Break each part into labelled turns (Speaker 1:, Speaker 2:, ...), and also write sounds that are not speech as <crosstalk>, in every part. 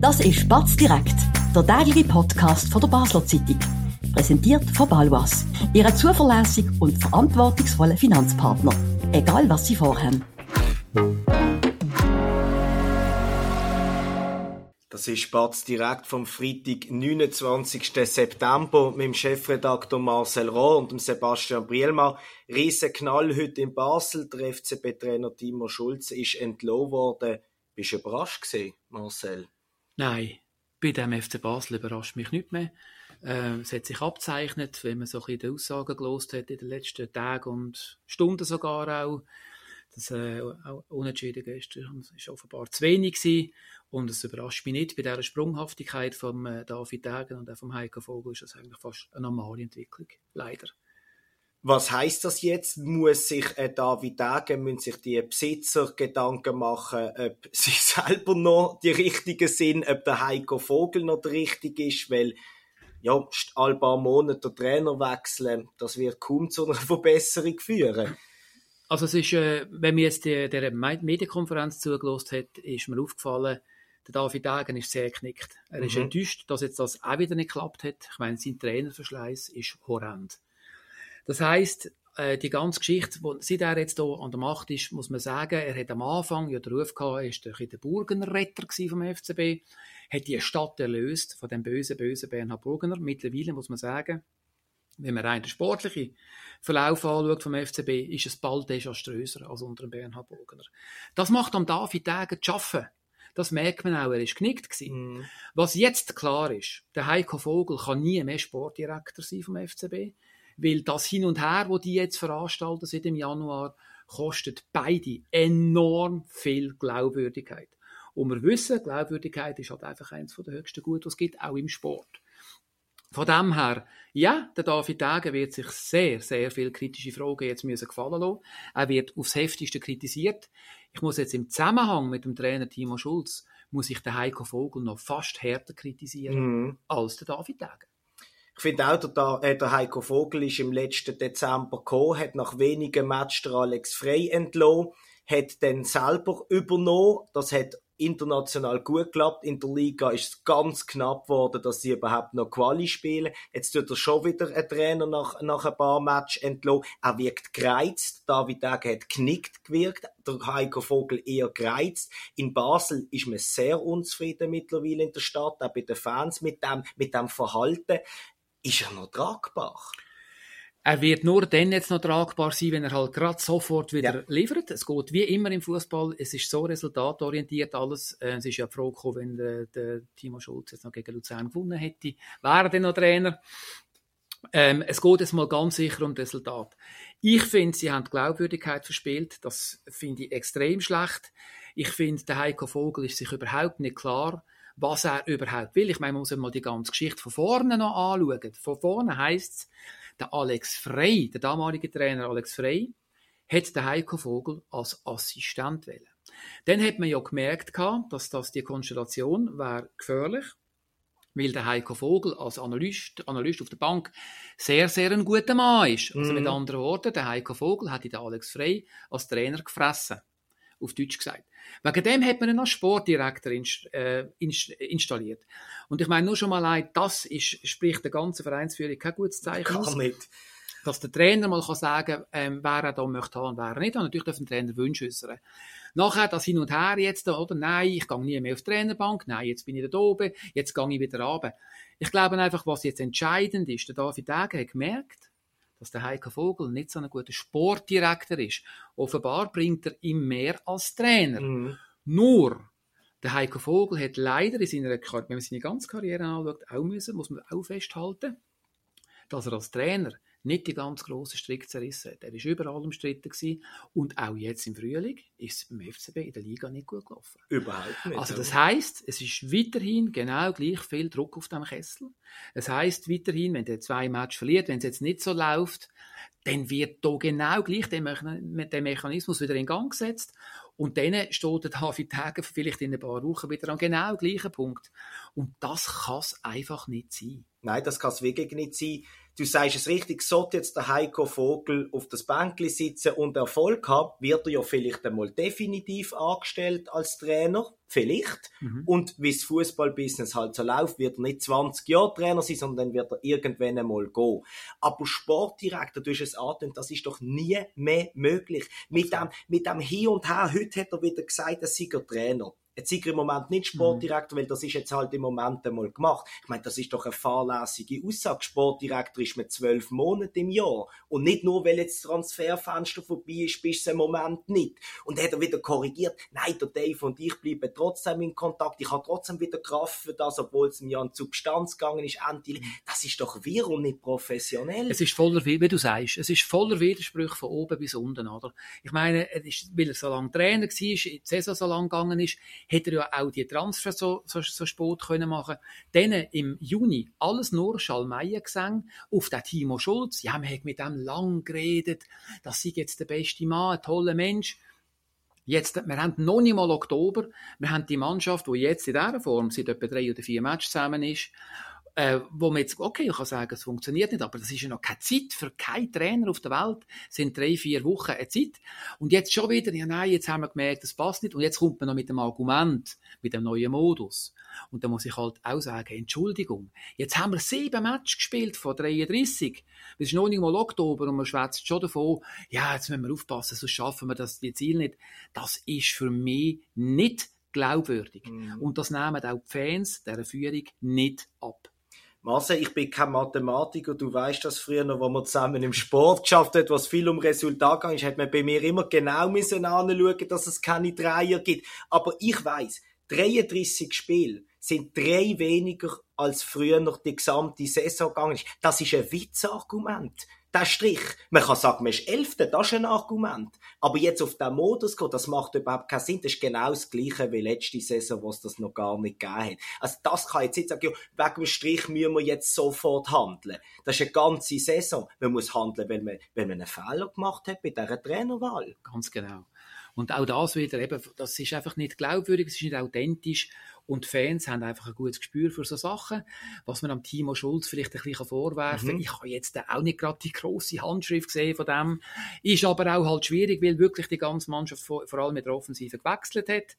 Speaker 1: Das ist Batz direkt, der tägliche Podcast von der Basler Zeitung. Präsentiert von Balwas, Ihre zuverlässigen und verantwortungsvollen Finanzpartner. Egal was Sie vorhaben.
Speaker 2: Das ist Spatz direkt vom Freitag, 29. September mit dem Chefredakteur Marcel Rohr und dem Sebastian Brielmar. Riesen Knall heute in Basel. Der FCB-Trainer Timo Schulz ist entlohnt worden. Bist du überrascht gewesen, Marcel?
Speaker 3: Nein, bei dem FC Basel überrascht mich nicht mehr. Äh, es hat sich abzeichnet, wenn man so ein bisschen die Aussagen gelost hat in den letzten Tagen und Stunden sogar auch. Das äh, auch Unentschieden gestern war offenbar zu wenig gewesen. Und es überrascht mich nicht, bei dieser Sprunghaftigkeit von äh, David Degen und auch vom Heiko Vogel ist das eigentlich fast eine normale Entwicklung. Leider.
Speaker 2: Was heißt das jetzt? Muss sich äh, David Degen, müssen sich die Besitzer Gedanken machen, ob <laughs> sie selber noch die Richtigen sind, ob der Heiko Vogel noch der Richtige ist, weil ja, all paar Monate der Trainer wechseln, das wird kaum zu einer <laughs> Verbesserung führen.
Speaker 3: Also es ist, äh, wenn mir jetzt der, der Medienkonferenz zugelost hat, ist mir aufgefallen, der David Degen ist sehr geknickt. Er ist mhm. enttäuscht, dass jetzt das auch wieder nicht geklappt hat. Ich meine, sein Trainerverschleiß ist horrend. Das heißt, äh, die ganze Geschichte, wo, seit er jetzt hier an der Macht ist, muss man sagen, er hat am Anfang ja den Ruf gehabt, er ist der Burgenretter vom FCB, hat die Stadt erlöst von dem bösen, bösen Bernhard Burgener. Mittlerweile muss man sagen, wenn man rein den sportlichen Verlauf anschaut vom FCB, ist es bald desaströser als unter dem Bernhard Burgener. Das macht am David Degen zu arbeiten. Das merkt man auch, er ist geknickt Mm. Was jetzt klar ist, der Heiko Vogel kann nie mehr Sportdirektor sein vom FCB, weil das Hin und Her, wo die jetzt veranstalten seit dem Januar, kostet beide enorm viel Glaubwürdigkeit. Und wir wissen, Glaubwürdigkeit ist halt einfach eines der höchsten Gute, was es gibt, auch im Sport. Von dem her, ja, der David Degen wird sich sehr, sehr viele kritische Fragen jetzt müssen gefallen lassen. Er wird aufs Heftigste kritisiert. Ich muss jetzt im Zusammenhang mit dem Trainer Timo Schulz, muss ich den Heiko Vogel noch fast härter kritisieren mhm. als der David Degen.
Speaker 2: Ich finde auch, der, äh, der Heiko Vogel ist im letzten Dezember gekommen, hat nach wenigen Matches der Alex Frey entlassen, hat dann selber übernommen. Das hat international gut geklappt. In der Liga ist es ganz knapp geworden, dass sie überhaupt noch Quali spielen. Jetzt tut er schon wieder ein Trainer nach, nach ein paar Matches entlassen. Er wirkt gereizt. David Degen hat knickt gewirkt. Der Heiko Vogel eher gereizt. In Basel ist man sehr unzufrieden mittlerweile in der Stadt, auch bei den Fans mit dem, mit dem Verhalten. Ist er noch tragbar?
Speaker 3: Er wird nur dann jetzt noch tragbar sein, wenn er halt gerade sofort wieder ja. liefert. Es geht wie immer im Fußball. Es ist so resultatorientiert alles. Äh, es ist ja froh gekommen, wenn der, der Timo Schulz jetzt noch gegen Luzern gewonnen hätte. Wäre er dann noch Trainer? Ähm, es geht jetzt mal ganz sicher um das Resultat. Ich finde, sie haben die Glaubwürdigkeit verspielt. Das finde ich extrem schlecht. Ich finde, der Heiko Vogel ist sich überhaupt nicht klar, was er überhaupt will. Ich meine, man muss mal die ganze Geschichte von vorne noch anschauen. Von vorne heisst es, der Alex Frey, der damalige Trainer Alex Frey, hat den Heiko Vogel als Assistent wählen. Dann hat man ja gemerkt, dass das die Konstellation wäre gefährlich, weil der Heiko Vogel als Analyst, Analyst auf der Bank sehr, sehr ein guter Mann ist. Also mit mhm. anderen Worten, der Heiko Vogel hat den Alex Frey als Trainer gefressen auf Deutsch gesagt. Wegen dem hat man einen Sportdirektor inst, äh, installiert. Und ich meine, nur schon mal allein, das ist, spricht der ganzen Vereinsführung kein gutes Zeichen
Speaker 2: Gar nicht.
Speaker 3: Dass der Trainer mal kann sagen ähm, wer er da möchte haben und wer er nicht. Und natürlich darf der Trainer Wünsche äußern. Nachher das Hin und Her jetzt, oder? Nein, ich gehe nie mehr auf die Trainerbank. Nein, jetzt bin ich da oben. Jetzt gehe ich wieder runter. Ich glaube einfach, was jetzt entscheidend ist, der David Degen hat gemerkt, dass der Heiko Vogel nicht so ein guter Sportdirektor ist. Offenbar bringt er ihm mehr als Trainer. Mhm. Nur, der Heiko Vogel hat leider in seiner, wenn man seine ganze Karriere anschaut, auch müssen, muss man auch festhalten, dass er als Trainer nicht die ganz grossen Strick zerrissen hat. Er war überall umstritten gewesen. und auch jetzt im Frühling ist es beim FCB in der Liga nicht gut gelaufen.
Speaker 2: Überhaupt nicht.
Speaker 3: Also das heißt, es ist weiterhin genau gleich viel Druck auf dem Kessel. Es heißt weiterhin, wenn der zwei Matches verliert, wenn es jetzt nicht so läuft, dann wird da genau gleich der, Mechanismus wieder in Gang gesetzt und dann steht der David Hagen vielleicht in ein paar Wochen wieder am genau gleichen Punkt. Und das kann es einfach nicht sein.
Speaker 2: Nein, das kann es wirklich nicht sein. Du sagst es richtig, sollte jetzt der Heiko Vogel auf das Bänkli sitzen und Erfolg haben, wird er ja vielleicht einmal definitiv angestellt als Trainer. Vielleicht. Mhm. Und wie das Fußballbusiness halt so läuft, wird er nicht 20 Jahre Trainer sein, sondern dann wird er irgendwann einmal gehen. Aber Sportdirektor, du hast es angetönt, das ist doch nie mehr möglich. Mit dem, mit dem Hier und Her, heute hat er wieder gesagt, er sei Trainer. Jetzt ist er im Moment nicht Sportdirektor, mhm. weil das ist jetzt halt im Moment einmal gemacht. Ich meine, das ist doch eine fahrlässige Aussage. Sportdirektor ist mit zwölf Monaten im Jahr. Und nicht nur, weil jetzt das Transferfenster vorbei ist, bist du im Moment nicht. Und dann hat er wieder korrigiert, nein, der Dave und ich bleiben trotzdem in Kontakt. Ich habe trotzdem wieder Kraft für das, obwohl es mir an Substanz gegangen ist. Endlich. Mhm. Das ist doch wir und nicht professionell.
Speaker 3: Es ist voller, wie du sagst, es ist voller Widersprüche von oben bis unten, oder? Ich meine, weil er so lange Trainer war, die Saison so lang gegangen ist, hätte er ja auch die Transfer so, so, so spät können machen Dann im Juni alles nur Schalmeier gesehen auf den Timo Schulz. Ja, man hat mit dem lang geredet. Das sei jetzt der beste Mann, ein toller Mensch. Jetzt, wir haben noch nicht mal Oktober. Wir haben die Mannschaft, die jetzt in dieser Form seit etwa drei oder vier Matches zusammen ist äh, wo man jetzt, okay, ich kann sagen, es funktioniert nicht, aber das ist ja noch keine Zeit für keinen Trainer auf der Welt. Es sind drei, vier Wochen eine Zeit. Und jetzt schon wieder, ja nein, jetzt haben wir gemerkt, das passt nicht. Und jetzt kommt man noch mit dem Argument, mit dem neuen Modus. Und da muss ich halt auch sagen, Entschuldigung, jetzt haben wir sieben Matches gespielt von 33. Es ist noch nicht mal Oktober und man schwätzt schon davon, ja, jetzt müssen wir aufpassen, sonst schaffen wir das die Ziel nicht. Das ist für mich nicht glaubwürdig. Mhm. Und das nehmen auch die Fans dieser Führung nicht ab.
Speaker 2: Marcel, ich bin kein Mathematiker, du weißt das früher noch, wo man zusammen im Sport geschafft hat, was viel um Resultat ging, hat man bei mir immer genau müssen anschauen, dass es keine Dreier gibt. Aber ich weiß, 33 Spiele sind drei weniger als früher noch die gesamte Saison gegangen ist. Das ist ein Witzargument der Strich. Man kann sagen, man ist Elfter, das ist ein Argument. Aber jetzt auf den Modus gehen, das macht überhaupt keinen Sinn. Das ist genau das Gleiche wie letzte Saison, wo es das noch gar nicht gegeben hat. Also das kann jetzt nicht sagen, ja, wegen dem Strich müssen wir jetzt sofort handeln. Das ist eine ganze Saison. Man muss handeln, wenn man, wenn man einen Fehler gemacht hat bei dieser Trainerwahl.
Speaker 3: Ganz genau. Und auch das wieder eben, das ist einfach nicht glaubwürdig, es ist nicht authentisch und Fans haben einfach ein gutes Gespür für so Sachen. Was man am Timo Schulz vielleicht ein bisschen vorwerfen mhm. ich habe jetzt auch nicht gerade die grosse Handschrift gesehen von dem, ist aber auch halt schwierig, weil wirklich die ganze Mannschaft vor, vor allem mit der Offensive gewechselt hat.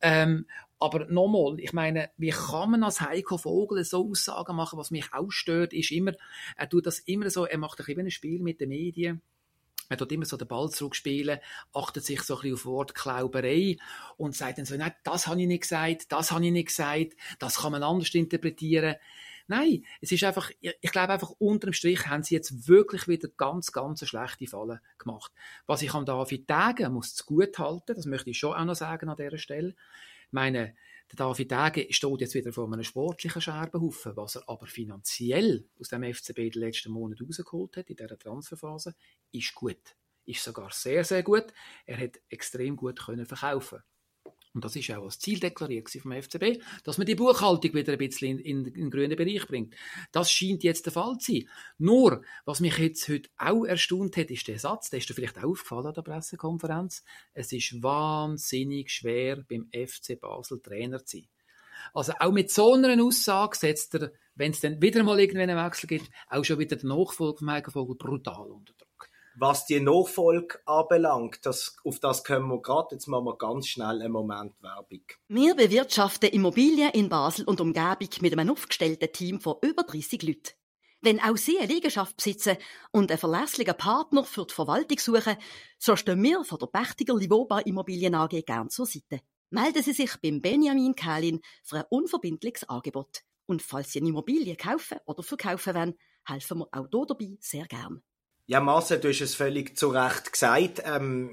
Speaker 3: Ähm, aber nochmal, ich meine, wie kann man als Heiko Vogel so Aussagen machen? Was mich auch stört, ist immer, er tut das immer so, er macht ein bisschen ein Spiel mit den Medien er tut immer so den Ball zurückspielen, achtet sich so ein bisschen auf Wortklauberei und sagt dann so, nein, das habe ich nicht gesagt, das habe ich nicht gesagt, das kann man anders interpretieren. Nein, es ist einfach, ich glaube einfach, unterm Strich haben sie jetzt wirklich wieder ganz, ganz schlechte Fallen gemacht. Was ich am David Tagen muss zu gut halten, das möchte ich schon auch noch sagen an dieser Stelle. Meine, der David Dage steht jetzt wieder vor einem sportlichen Scherbenhaufen, was er aber finanziell aus dem FCB in den letzten Monaten rausgeholt hat, in dieser Transferphase, ist gut. Ist sogar sehr, sehr gut. Er hat extrem gut können verkaufen und das ist auch als Ziel deklariert vom FCB, dass man die Buchhaltung wieder ein bisschen in, in, in, den grünen Bereich bringt. Das scheint jetzt der Fall zu sein. Nur, was mich jetzt heute auch erstaunt hat, ist der Satz, der ist dir vielleicht auch aufgefallen an der Pressekonferenz. Es ist wahnsinnig schwer, beim FC Basel Trainer zu sein. Also auch mit so einer Aussage setzt er, wenn es dann wieder mal irgendwann einen Wechsel gibt, auch schon wieder den Nachfolger vom Heiko Vogel brutal unter Druck.
Speaker 2: Was die Nachfolge anbelangt, das, auf das können wir gerade, jetzt machen wir ganz schnell einen Moment Werbung.
Speaker 1: Wir bewirtschaften Immobilien in Basel und Umgebung mit einem aufgestellten Team von über 30 Leuten. Wenn auch Sie eine Liegenschaft besitzen und einen verlässlichen Partner für die Verwaltung suchen, so stehen wir von der Pächtiger Livoba Immobilien AG gern zur Seite. Melden Sie sich beim Benjamin Kählin für ein unverbindliches Angebot. Und falls Sie eine Immobilie kaufen oder verkaufen wollen, helfen wir auch hier dabei sehr gern.
Speaker 2: Ja, Marcel, du hast es völlig zu Recht gesagt. Ähm,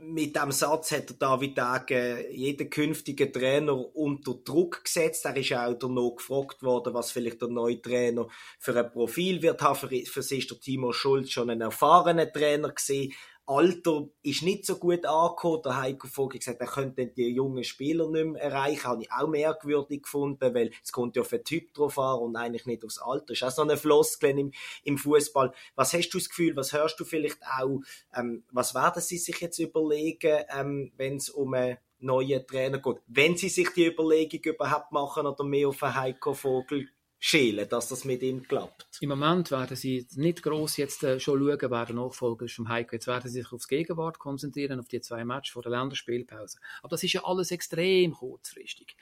Speaker 2: mit dem Satz hat der David Dage jeden künftigen Trainer unter Druck gesetzt. Er ist auch danach gefragt worden, was vielleicht der neue Trainer für ein Profil wird haben. Für, für sich ist der Timo Schulz schon ein erfahrener Trainer gewesen. Alter ist nicht so gut angekommen. Der Heiko Vogel gesagt, er könnte die jungen Spieler nicht mehr erreichen. Habe ich auch merkwürdig gefunden, weil es kommt ja auf den Typ drauf an und eigentlich nicht aufs Alter. Ist auch so eine Floskel im, im Fußball. Was hast du das Gefühl, was hörst du vielleicht auch, ähm, was werden sie sich jetzt überlegen, ähm, wenn es um einen neuen Trainer geht? Wenn sie sich die Überlegung überhaupt machen oder mehr auf einen Heiko Vogel schälen, dass das mit ihm klappt.
Speaker 3: Im Moment werden sie nicht groß jetzt äh, schon schauen, wer der Nachfolger ist vom Heiko. Jetzt werden sie sich aufs Gegenwart konzentrieren, auf die zwei Matches vor der Länderspielpause. Aber das ist ja alles extrem kurzfristig.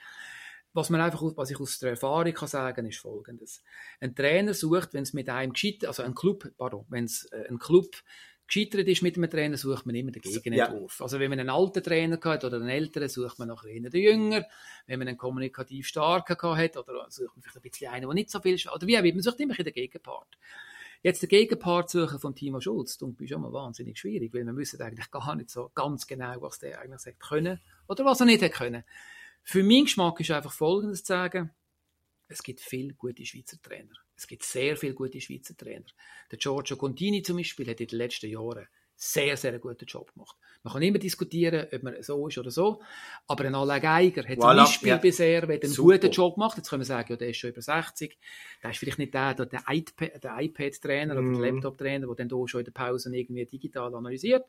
Speaker 3: Was man einfach, was ich aus der Erfahrung kann sagen, ist Folgendes: Ein Trainer sucht, wenn es mit einem geschieht, also ein Club, pardon, wenn es äh, ein Club gescheitert ist mit einem Trainer, sucht man immer den Gegenentwurf. Ja. Also wenn man einen alten Trainer hat oder einen älteren, sucht man nachher einen jünger. Wenn man einen kommunikativ starken hat oder sucht man vielleicht ein bisschen einen, der nicht so viel oder wie auch man sucht immer den Gegenpart. Jetzt den Gegenpart suchen von Timo Schulz, das ist schon mal wahnsinnig schwierig, weil wir wissen eigentlich gar nicht so ganz genau, was der eigentlich sagt können oder was er nicht hat können. Für meinen Geschmack ist einfach Folgendes zu sagen, es gibt viele gute Schweizer Trainer. Es gibt sehr viele gute Schweizer Trainer. Der Giorgio Contini zum Beispiel hat in den letzten Jahren sehr, sehr einen guten Job gemacht. Man kann immer diskutieren, ob man so ist oder so, aber ein Alain Geiger hat voilà, zum Beispiel ja. bisher einen Super. guten Job gemacht. Jetzt können wir sagen, ja, der ist schon über 60. Der ist vielleicht nicht der, der, der iPad-Trainer mm. oder der mhm. Laptop-Trainer, der dann hier schon in der Pause irgendwie digital analysiert.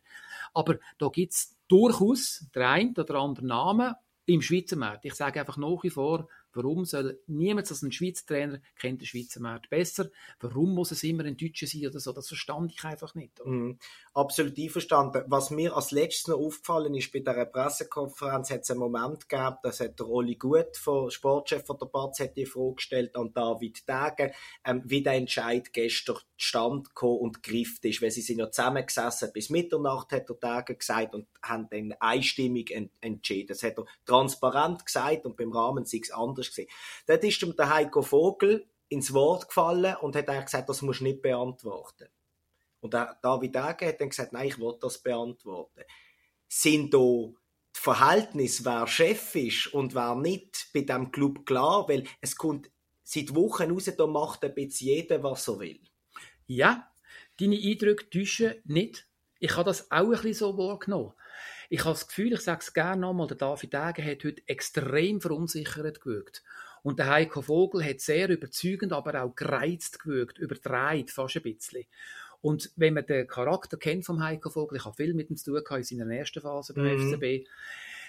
Speaker 3: Aber da gibt es durchaus den einen oder anderen Namen im Schweizer Markt. Ich sage einfach nach wie vor, Warum soll niemand als ein Schweizer Trainer kennt den Schweizer Markt besser? Warum muss es immer ein Deutscher sein oder so? Das verstand ich einfach nicht.
Speaker 2: Mm, absolut einverstanden. Was mir als letztes noch aufgefallen ist, bei dieser Pressekonferenz hat es einen Moment gegeben, dass hat der Oli Gut, von Sportchef von der Batz, die Frage gestellt an David Degen, ähm, wie der Entscheid gestern stand und gegriffen ist, weil sie sind ja zusammengesessen bis Mitternacht, hat der Degen gesagt und haben dann einstimmig ent entschieden. Das hat er transparent gesagt und beim Rahmen sei es anders gewesen. Dort ist ihm der Heiko Vogel ins Wort gefallen und hat eigentlich gesagt, das musst du nicht beantworten. Und der David Ege hat dann gesagt, nein, ich will das beantworten. Sind da die Verhältnisse, wer Chef ist und wer nicht, bei diesem Club klar? Weil es kommt seit Wochen raus, da macht ein bisschen jeder, was er will.
Speaker 3: Ja, deine Eindrücke täuschen nicht. Ich habe das auch ein bisschen so wahrgenommen. Ich habe das Gefühl, ich sage es gerne nochmal, der David Degen hat heute extrem verunsichert gewirkt. Und der Heiko Vogel hat sehr überzeugend, aber auch gereizt gewirkt, übertreibt fast ein bisschen. Und wenn man den Charakter kennt vom Heiko Vogel, ich habe viel mit ihm zu tun in seiner ersten Phase beim mhm. FCB,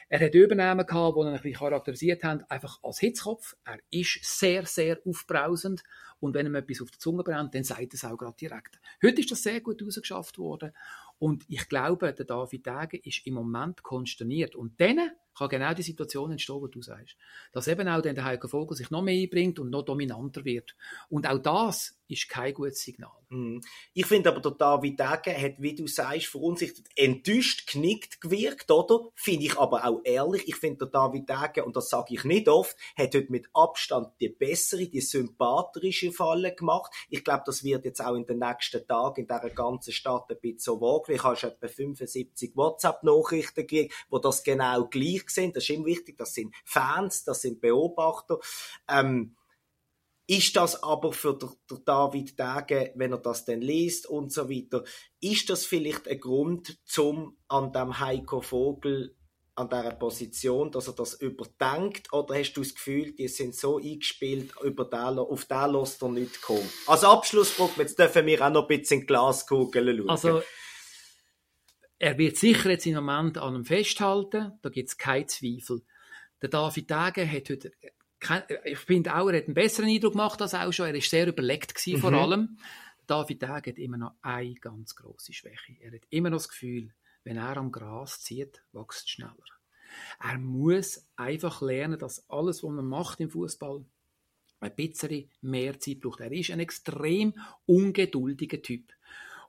Speaker 3: er hat Übernahmen gehabt, die ihn ein bisschen charakterisiert haben, einfach als Hitzkopf. Er ist sehr, sehr aufbrausend. Und wenn ihm etwas auf der Zunge brennt, dann sagt er es auch gerade direkt. Heute ist das sehr gut rausgeschafft worden. Und ich glaube, der David Degen ist im Moment konsterniert. Und dann kann genau die Situation entstehen, die du sagst. Dass eben auch dann der Heiko Vogel sich noch mehr einbringt und noch dominanter wird. Und auch das ist kein gutes Signal.
Speaker 2: Mhm. Ich finde aber, der David Degen hat, wie du sagst, verunsichert, enttäuscht, knickt gewirkt, oder? Finde ich aber auch ehrlich. Ich finde, der David Degen, und das sage ich nicht oft, hat heute mit Abstand die bessere, die sympathische Falle gemacht. Ich glaube, das wird jetzt auch in den nächsten Tagen in dieser ganzen Stadt ein bisschen so wahr. Ich habe schon etwa 75 WhatsApp-Nachrichten gekriegt, wo das genau gleich sind. Das ist immer wichtig. Das sind Fans, das sind Beobachter. Ähm, ist das aber für der, der David Dage, wenn er das dann liest und so weiter, ist das vielleicht ein Grund zum an dem Heiko Vogel an dieser Position, dass er das überdenkt? Oder hast du das Gefühl, die sind so eingespielt, über den, auf den lässt er nicht kommen? Als Abschlussfrage, jetzt dürfen wir auch noch ein bisschen Glaskugel schauen.
Speaker 3: Also, er wird sicher jetzt im Moment an ihm festhalten, da gibt es keinen Zweifel. Der David Dage hat heute ich finde auch, er hat einen besseren Eindruck gemacht als auch schon. Er ist sehr überlegt gewesen, mhm. vor allem. David Tag hat immer noch eine ganz große Schwäche. Er hat immer noch das Gefühl, wenn er am Gras zieht, wächst es schneller. Er muss einfach lernen, dass alles, was man macht im Fußball, ein bisschen mehr Zeit braucht. Er ist ein extrem ungeduldiger Typ.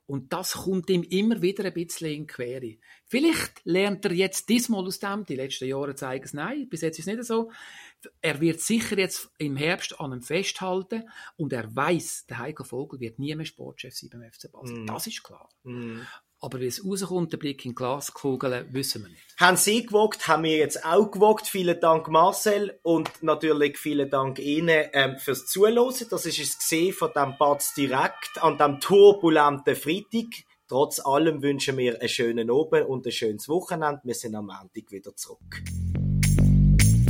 Speaker 3: Und das kommt ihm immer wieder ein bisschen in die Quere. Vielleicht lernt er jetzt diesmal aus dem, die letzten Jahre zeigen es nein, bis jetzt ist es nicht so. Er wird sicher jetzt im Herbst an ihm festhalten und er weiß, der Heiko Vogel wird nie mehr Sportchef sein beim FC Basel. Mm. Das ist klar. Mm. Aber wie es rauskommt, der Blick in Glaskugel, wissen wir nicht.
Speaker 2: Haben Sie gewogt, haben wir jetzt auch gewogt. Vielen Dank Marcel und natürlich vielen Dank Ihnen ähm, fürs Zuhören. Das ist es gesehen von dem Batz direkt an dem turbulenten Freitag. Trotz allem wünschen wir einen schönen Abend und ein schönes Wochenende. Wir sind am Montag wieder zurück.